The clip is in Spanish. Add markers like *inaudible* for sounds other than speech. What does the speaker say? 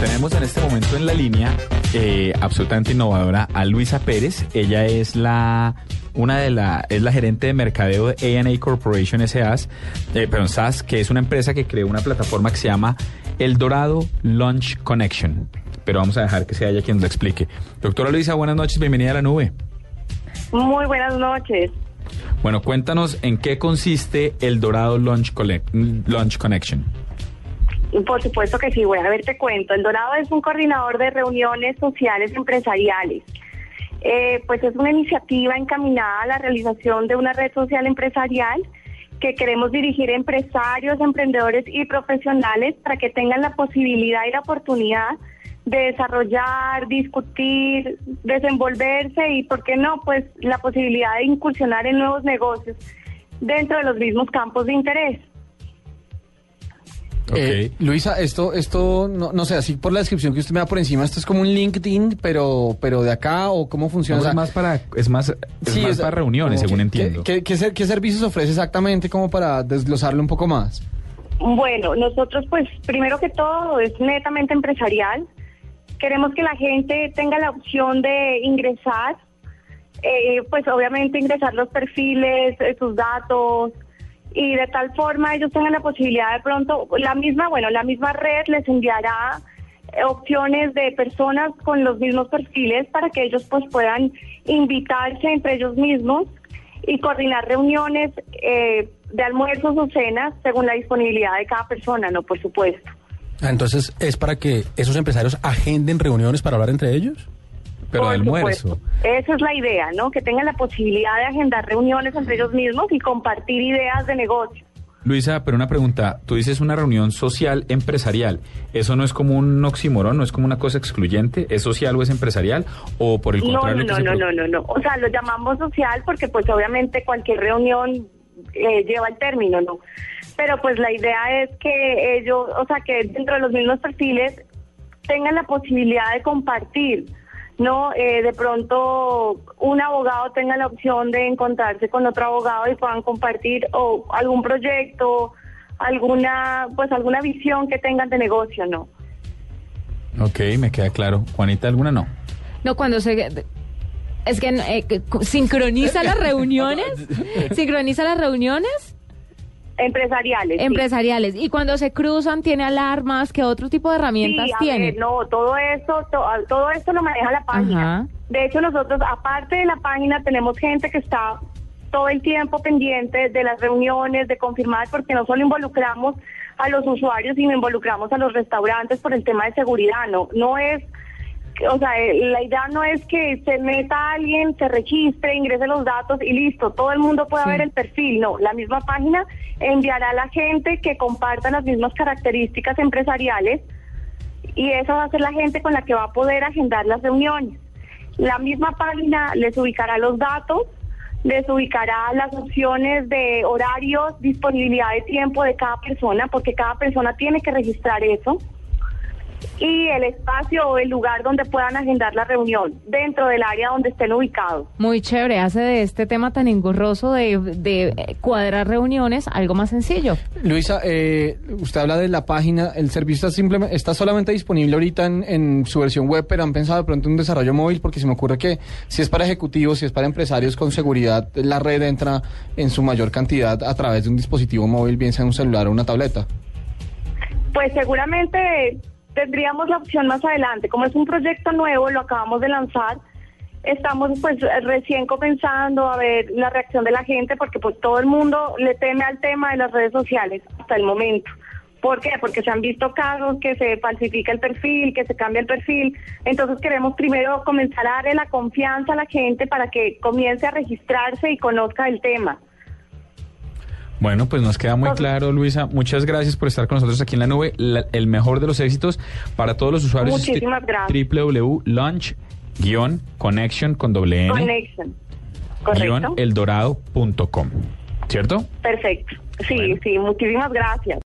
tenemos en este momento en la línea eh, absolutamente innovadora a Luisa Pérez. Ella es la una de la es la gerente de mercadeo de A&A Corporation SAS, eh, SAS, que es una empresa que creó una plataforma que se llama El Dorado Launch Connection. Pero vamos a dejar que sea ella quien lo explique. Doctora Luisa, buenas noches, bienvenida a la nube. Muy buenas noches. Bueno, cuéntanos en qué consiste el Dorado Launch, Launch Connection. Por supuesto que sí, voy a ver, te cuento. El Dorado es un coordinador de reuniones sociales empresariales. Eh, pues es una iniciativa encaminada a la realización de una red social empresarial que queremos dirigir a empresarios, emprendedores y profesionales para que tengan la posibilidad y la oportunidad de desarrollar, discutir, desenvolverse y, ¿por qué no?, pues la posibilidad de incursionar en nuevos negocios dentro de los mismos campos de interés. Eh, Luisa, esto, esto, no, no sé, así por la descripción que usted me da por encima, esto es como un LinkedIn, pero, pero de acá o cómo funciona. es más para, es más, es para reuniones, según entiendo. ¿qué, qué, servicios ofrece exactamente como para desglosarlo un poco más? Bueno, nosotros pues primero que todo es netamente empresarial. Queremos que la gente tenga la opción de ingresar, eh, pues obviamente ingresar los perfiles, eh, sus datos, y de tal forma ellos tengan la posibilidad de pronto, la misma, bueno, la misma red les enviará eh, opciones de personas con los mismos perfiles para que ellos pues puedan invitarse entre ellos mismos y coordinar reuniones eh, de almuerzos o cenas según la disponibilidad de cada persona, ¿no? Por supuesto. Ah, entonces, ¿es para que esos empresarios agenden reuniones para hablar entre ellos? Pero de almuerzo. Esa es la idea, ¿no? Que tengan la posibilidad de agendar reuniones entre ellos mismos y compartir ideas de negocio. Luisa, pero una pregunta, tú dices una reunión social empresarial, ¿eso no es como un oxímoron, no es como una cosa excluyente? ¿Es social o es empresarial? ¿O por el contrario? No, no, no, no, no, no, o sea, lo llamamos social porque pues obviamente cualquier reunión eh, lleva el término, ¿no? Pero pues la idea es que ellos, o sea, que dentro de los mismos perfiles tengan la posibilidad de compartir no eh, de pronto un abogado tenga la opción de encontrarse con otro abogado y puedan compartir o algún proyecto, alguna pues alguna visión que tengan de negocio, ¿no? Ok, me queda claro. Juanita, ¿alguna no? No, cuando se... Es que eh, *laughs* *laughs* sincroniza las reuniones, sincroniza las reuniones Empresariales. Empresariales. Y cuando se cruzan, ¿tiene alarmas? ¿Qué otro tipo de herramientas tiene? no, todo eso, todo esto lo maneja la página. De hecho, nosotros, aparte de la página, tenemos gente que está todo el tiempo pendiente de las reuniones, de confirmar, porque no solo involucramos a los usuarios, sino involucramos a los restaurantes por el tema de seguridad. No, no es o sea, eh, la idea no es que se meta alguien, se registre, ingrese los datos y listo, todo el mundo pueda ver el perfil, no, la misma página enviará a la gente que comparta las mismas características empresariales y esa va a ser la gente con la que va a poder agendar las reuniones. La misma página les ubicará los datos, les ubicará las opciones de horarios, disponibilidad de tiempo de cada persona, porque cada persona tiene que registrar eso y el espacio o el lugar donde puedan agendar la reunión, dentro del área donde estén ubicados. Muy chévere, hace de este tema tan engorroso de, de cuadrar reuniones algo más sencillo. Luisa, eh, usted habla de la página, el servicio está, simplemente, está solamente disponible ahorita en, en, su versión web, pero han pensado de pronto en un desarrollo móvil, porque se me ocurre que si es para ejecutivos, si es para empresarios con seguridad, la red entra en su mayor cantidad a través de un dispositivo móvil, bien sea un celular o una tableta. Pues seguramente tendríamos la opción más adelante. Como es un proyecto nuevo, lo acabamos de lanzar, estamos pues recién comenzando a ver la reacción de la gente porque pues todo el mundo le teme al tema de las redes sociales hasta el momento. ¿Por qué? Porque se han visto casos que se falsifica el perfil, que se cambia el perfil. Entonces queremos primero comenzar a darle la confianza a la gente para que comience a registrarse y conozca el tema. Bueno, pues nos queda muy claro, Luisa. Muchas gracias por estar con nosotros aquí en la nube. el mejor de los éxitos para todos los usuarios. Muchísimas gracias. www.launch-connection con doble N. Connection. Correcto. eldorado.com. ¿Cierto? Perfecto. Sí, sí, muchísimas gracias.